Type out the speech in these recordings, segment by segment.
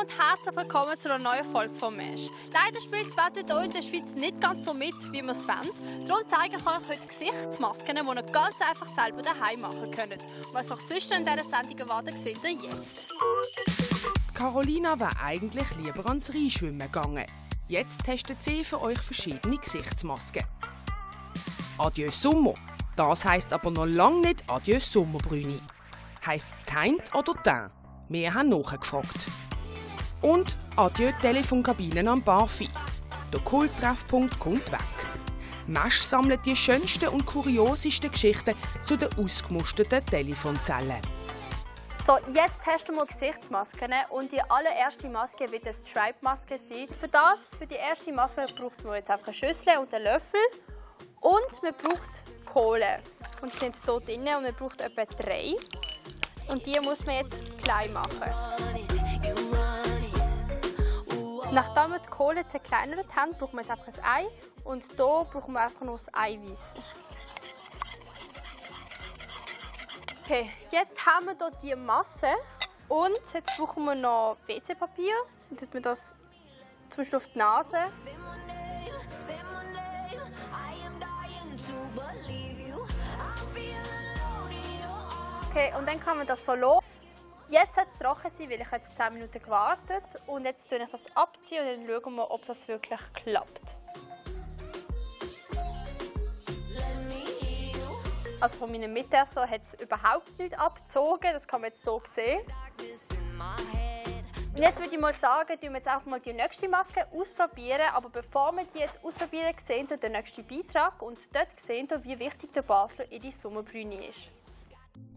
und herzlich willkommen zu einer neuen Folge von Mesh. Leider spielt das Wetter hier in der Schweiz nicht ganz so mit, wie wir es wollen. Darum zeige ich euch heute Gesichtsmasken, die ihr ganz einfach selber daheim machen könnt. Was euch sonst in dieser Sendung erwartet, seht ihr jetzt. Carolina wäre eigentlich lieber ans Rheinschwimmen gegangen. Jetzt testet sie für euch verschiedene Gesichtsmasken. Adieu Sommer. Das heisst aber noch lange nicht Adieu Sommerbrüni. Heisst es Teint oder Teint? Wir haben nachgefragt. Und Adieu Telefonkabinen am Barfi. Der Kulttreffpunkt kommt weg. Mesch sammelt die schönsten und kuriosesten Geschichten zu den ausgemusterten Telefonzellen. So, jetzt testen wir Gesichtsmasken und die allererste Maske wird eine Stripe-Maske sein. Für das, für die erste Maske braucht man jetzt einfach eine Schüssel und einen Löffel und man braucht Kohle. Und sie sind hier drin und man braucht etwa drei. Und die muss man jetzt klein machen. Nachdem wir die Kohle zerkleinert haben, brauchen wir jetzt einfach ein Ei. Und hier brauchen wir einfach noch das Eiweiß. Okay, jetzt haben wir hier die Masse. Und jetzt brauchen wir noch WC-Papier. Dann tut man das zum Beispiel auf die Nase. Okay, und dann kann man das so lassen. Jetzt hat es trocken sein, weil ich jetzt 10 Minuten gewartet und jetzt tue ich das abziehen und dann schauen wir, ob das wirklich klappt. Also von meinem Mittagessen hat es überhaupt nicht abgezogen, das kann man jetzt hier sehen. Und jetzt würde ich mal sagen, wir jetzt auch mal die nächste Maske ausprobieren. Aber bevor wir die jetzt ausprobieren, sehen wir den nächsten Beitrag und dort sehen wir, wie wichtig der Basler in die Sommerbrüne ist.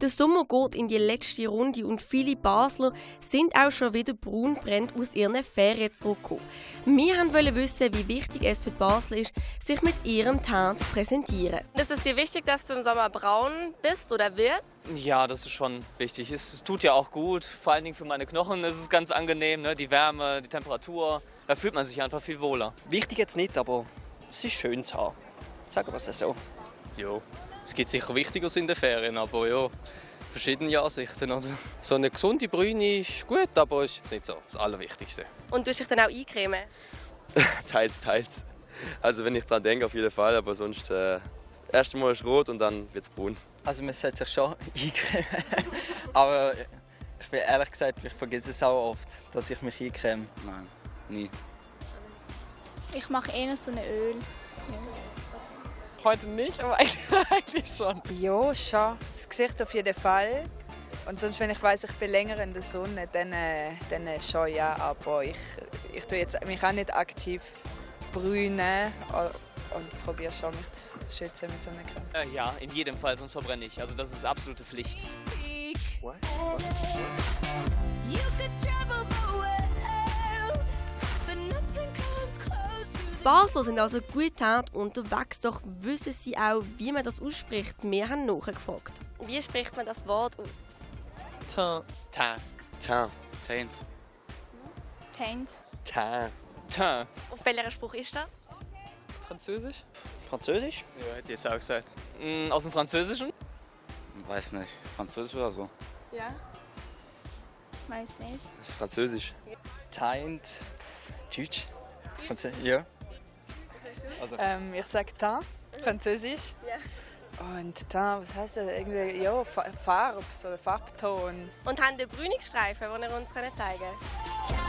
Der Sommer geht in die letzte Runde und viele Basler sind auch schon wieder braunbrennt aus ihren Ferien zurückgekommen. Wir wollten wissen, wie wichtig es für die Basler ist, sich mit ihrem Teint zu präsentieren. Ist es dir wichtig, dass du im Sommer braun bist oder wirst? Ja, das ist schon wichtig. Es, es, tut ja auch gut. Vor allen Dingen für meine Knochen ist es ganz angenehm. Ne? Die Wärme, die Temperatur. Da fühlt man sich einfach viel wohler. Wichtig jetzt nicht, aber es ist schön zu haben. Sagen wir es so. Jo. Es gibt sicher Wichtigeres in den Ferien, aber ja, verschiedene Ansichten. Also, so eine gesunde Brüne ist gut, aber ist jetzt nicht so das Allerwichtigste. Und du dich dann auch eincremen? teils, teils. Also wenn ich dran denke, auf jeden Fall, aber sonst äh, erst einmal ist rot und dann wird es braun. Also man sollte sich schon eincremen, aber ich bin ehrlich gesagt, ich vergesse es auch oft, dass ich mich eincreme. Nein, nie. Ich mache eher so ein Öl. Ja. Heute nicht, aber eigentlich schon. Ja, schon. Das Gesicht auf jeden Fall. Und sonst, wenn ich weiß, ich bin länger in der Sonne, dann, äh, dann schon ja. Aber ich, ich tue jetzt mich auch nicht aktiv brünen und probiere schon, mich zu schützen mit Sonnencreme. Äh, ja, in jedem Fall, sonst verbrenne ich. Also das ist absolute Pflicht. What? What? Basler sind also gut unterwegs, doch wissen sie auch, wie man das ausspricht. Wir haben nachgefragt. Wie spricht man das Wort aus? Teint. Teint. Teint. Teint. Teint. Teint. Teint. Auf welcher Spruch ist das? Französisch. Französisch? Ja, hätte ich jetzt auch gesagt. Mm, aus dem Französischen? Weiß nicht. Französisch oder so? Ja. Weiß nicht. Das ist Französisch. Teint. Deutsch. Französisch. Ja. Also. Ähm, ich sage Teint, Französisch. Ja. Und Teint, was heißt das? Irgendwie, ja, Farbe, so Farbton. Und haben die Brünigstreifen, die ihr uns zeigen könnt?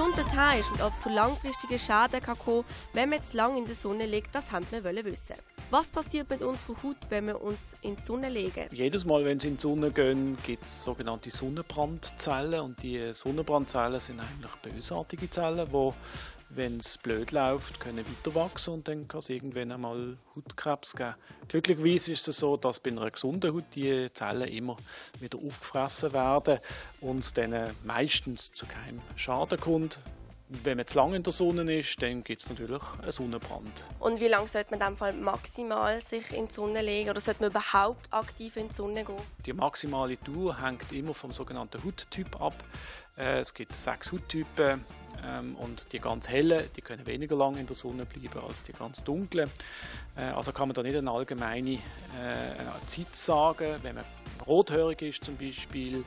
Wie gesund der Teil ist und ob es zu langfristigen Schäden kann kommen wenn man zu lange in der Sonne liegt, das wollten wir wissen. Was passiert mit unserer Haut, wenn wir uns in die Sonne legen? Jedes Mal, wenn Sie in die Sonne gehen, gibt es sogenannte Sonnenbrandzellen. Und die Sonnenbrandzellen sind eigentlich bösartige Zellen, die, wenn es blöd läuft, können weiter wachsen und dann kann es irgendwann einmal Hautkrebs geben. Glücklicherweise ist es so, dass bei einer gesunden Haut die Zellen immer wieder aufgefressen werden und dann meistens zu keinem Schaden kommt wenn man zu lange in der Sonne ist, dann gibt es natürlich einen Sonnenbrand. Und wie lange sollte man in dem Fall maximal sich in die Sonne legen oder sollte man überhaupt aktiv in die Sonne gehen? Die maximale Dauer hängt immer vom sogenannten Hauttyp ab. Äh, es gibt sechs Hauttypen ähm, und die ganz hellen, die können weniger lange in der Sonne bleiben als die ganz dunklen. Äh, also kann man da nicht eine allgemeine äh, Zeit sagen. Wenn man rothörig ist zum Beispiel,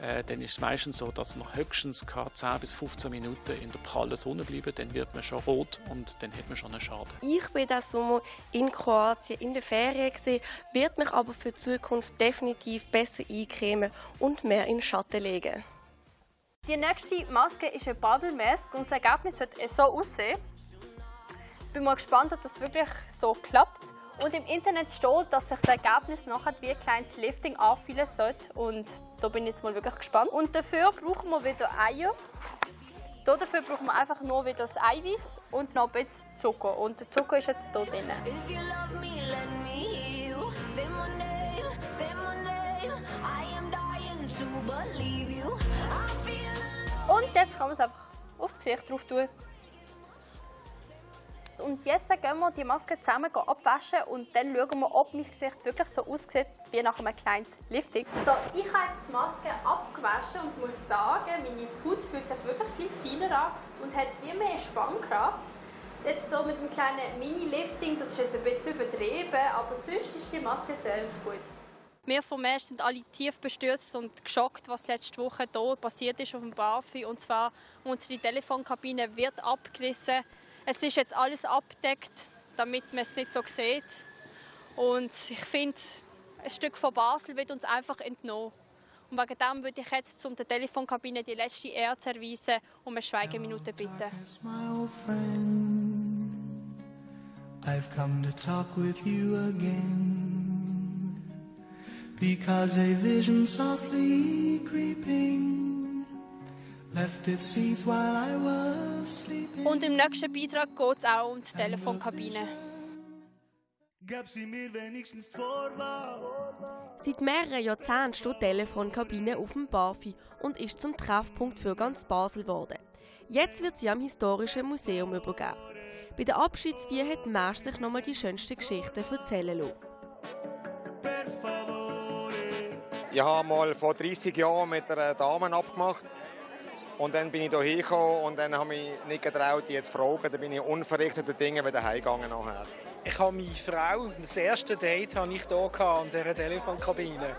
äh, dann ist es meistens so, dass man höchstens 10 bis 15 Minuten in der prallen Sonne bleiben dann wird man schon rot und dann hat man schon einen Schaden. Ich bin diesen Sommer in Kroatien in der Ferien gesehen, wird mich aber für die Zukunft definitiv besser eincremen und mehr in den Schatten legen. Die nächste Maske ist eine Bubble Mask und das Ergebnis wird so aussehen. Ich bin mal gespannt, ob das wirklich so klappt. Und im Internet steht, dass sich das Ergebnis nachher wie ein kleines Lifting anfühlen sollte. Und da bin ich jetzt mal wirklich gespannt. Und dafür brauchen wir wieder Eier. Hier dafür brauchen wir einfach nur wieder das Eiweiß und noch ein bisschen Zucker. Und der Zucker ist jetzt hier drin. Und jetzt kann man es einfach aufs Gesicht drauf tun. Und jetzt gehen wir die Maske zusammen abwaschen und dann schauen wir, ob mein Gesicht wirklich so aussieht wie nach einem kleinen Lifting. So, ich habe jetzt die Maske abgewaschen und muss sagen, meine Haut fühlt sich wirklich viel feiner an und hat wie mehr Spannkraft. Jetzt hier mit dem kleinen Mini-Lifting, das ist jetzt ein bisschen übertrieben, aber sonst ist die Maske sehr gut. Wir vom Mesh sind alle tief bestürzt und geschockt, was letzte Woche hier passiert ist auf dem BAFI. Und zwar, unsere Telefonkabine wird abgerissen. Es ist jetzt alles abgedeckt, damit man es nicht so sieht. Und ich finde, ein Stück von Basel wird uns einfach entnommen. Und wegen dem würde ich jetzt zum der Telefonkabine die letzte Ehre erweisen und um eine Schweigeminute bitten. I've come to talk with you again Because a vision softly creeping Und im nächsten Beitrag geht es auch um die Telefonkabine. Gab sie mir wenigstens Vorwahl. Seit mehreren Jahrzehnten steht die Telefonkabine auf dem Bafi und ist zum Treffpunkt für ganz Basel geworden. Jetzt wird sie am Historischen Museum übergeben. Bei der Abschiedsfeier hat Marsch sich nochmal die schönsten Geschichten erzählen lassen. Ich habe mal vor 30 Jahren mit einer Dame abgemacht. Und dann bin ich hier hingekommen und dann habe ich mich nicht getraut, die jetzt zu fragen. Dann bin ich unverrichtete Dinge wieder heimgegangen nachher. Ich habe meine Frau, das erste Date habe ich hier an dieser Telefonkabine.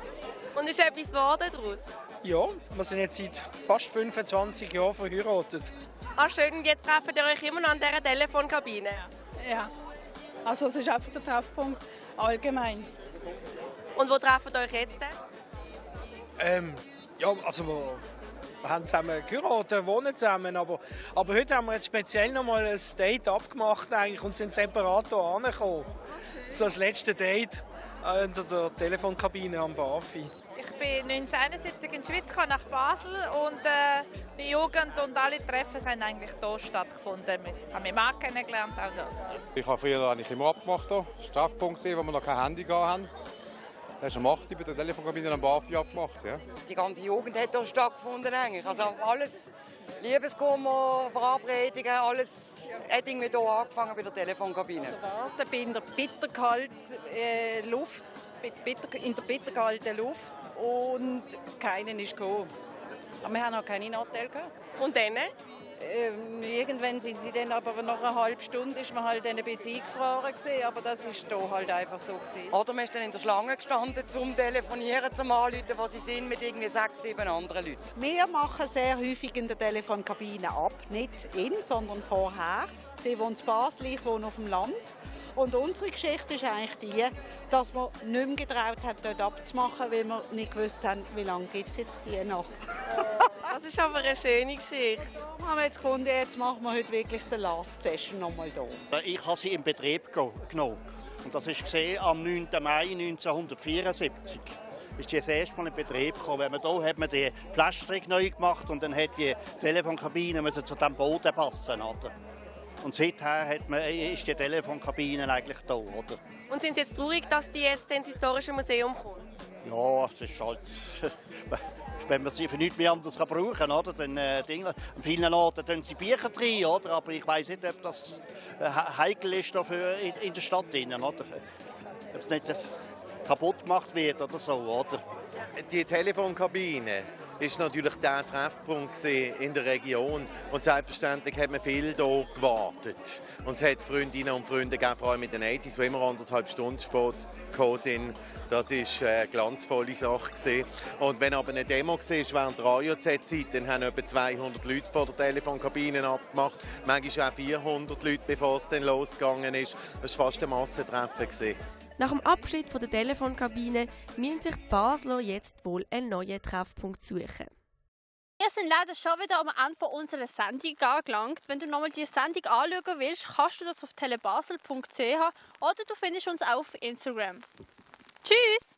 Und ist etwas geworden daraus? Ja, wir sind jetzt seit fast 25 Jahren verheiratet. Ah, schön. Und jetzt treffen ihr euch immer noch an dieser Telefonkabine? Ja. Also es ist einfach der Treffpunkt allgemein. Und wo treffen ihr euch jetzt denn? Ähm, ja, also wir, haben zusammen geheiratet, wohnen zusammen, aber, aber heute haben wir jetzt speziell noch mal ein Date abgemacht eigentlich und sind separat hier angekommen. So das letzte Date in der Telefonkabine am Bafi. Ich bin 1971 in die Schweiz nach Basel und äh, die Jugend und alle Treffen haben eigentlich hier stattgefunden. Ich habe meinen Mann kennengelernt. Auch hier. Ich habe früher eigentlich immer abgemacht, hier. Strafpunkt wo wir noch kein Handy hatten. Das ist am 8. bei der Telefonkabine am BAFI abgemacht. Ja. Die ganze Jugend hat hier stattgefunden. Eigentlich. Also alles Liebeskummer, Verabredungen, alles hat irgendwie hier angefangen bei der Telefonkabine. Also, bei der bitterkalt äh, Luft, bitter, in der bitterkalten Luft und keinen ist gekommen. Aber wir haben noch keine Nachteile gehabt. Und dann? Ähm, irgendwann sind sie dann, aber nach einer halben Stunde ist man halt ein bisschen eingefahren gewesen, aber das ist hier halt einfach so gewesen. Oder man ist dann in der Schlange gestanden, zum Telefonieren, zum Anrufen, wo sie sind, mit irgendwie sechs, sieben anderen Leuten. Wir machen sehr häufig in der Telefonkabine ab, nicht in, sondern vorher. Sie wohnt in Basel, ich wohne auf dem Land. Und unsere Geschichte ist eigentlich die, dass man nicht mehr getraut hat, dort abzumachen, weil wir nicht gewusst haben, wie lange gibt es jetzt die noch. Das ist aber eine schöne Geschichte. Wir haben jetzt gefunden, jetzt machen wir heute wirklich die Last Session nochmal hier. Ich habe sie in Betrieb genommen. Und das war am 9. Mai 1974 ist das erste Mal in Betrieb gekommen. Wenn man hier hat man die Pflasterung neu gemacht und dann hat die Telefonkabine zu diesem Boden passen. Oder? Und seither hat man, ist die Telefonkabine eigentlich da, oder? Und sind Sie jetzt traurig, dass die jetzt ins Historische Museum kommen? Ja, es ist halt... wenn man sie für nichts mehr anderes kann brauchen oder? Dann, äh, Dinge, an vielen Orten tun sie Bücher drin, oder? Aber ich weiß nicht, ob das äh, heikel ist dafür in, in der Stadt drinnen, oder? Ob es nicht kaputt gemacht wird oder so, oder? Die Telefonkabine ist natürlich der Treffpunkt in der Region und selbstverständlich hat man viel hier gewartet. Und es hat Freundinnen und Freunde gegeben, vor allem mit den 80s, die immer anderthalb Stunden spät gekommen sind. Das war eine glanzvolle Sache. Und wenn aber eine Demo war während der AJZ-Zeit, dann haben etwa 200 Leute vor der Telefonkabine abgemacht. Manchmal auch 400 Leute, bevor es dann losgegangen ist. Das war fast ein Massentreffen. Nach dem Abschied von der Telefonkabine müssen sich die Basler jetzt wohl einen neuen Treffpunkt suchen. Wir sind leider schon wieder am Ende unserer Sendung angelangt. Wenn du nochmal die Sendung anschauen willst, kannst du das auf telebasel.ch oder du findest uns auf Instagram. Tschüss!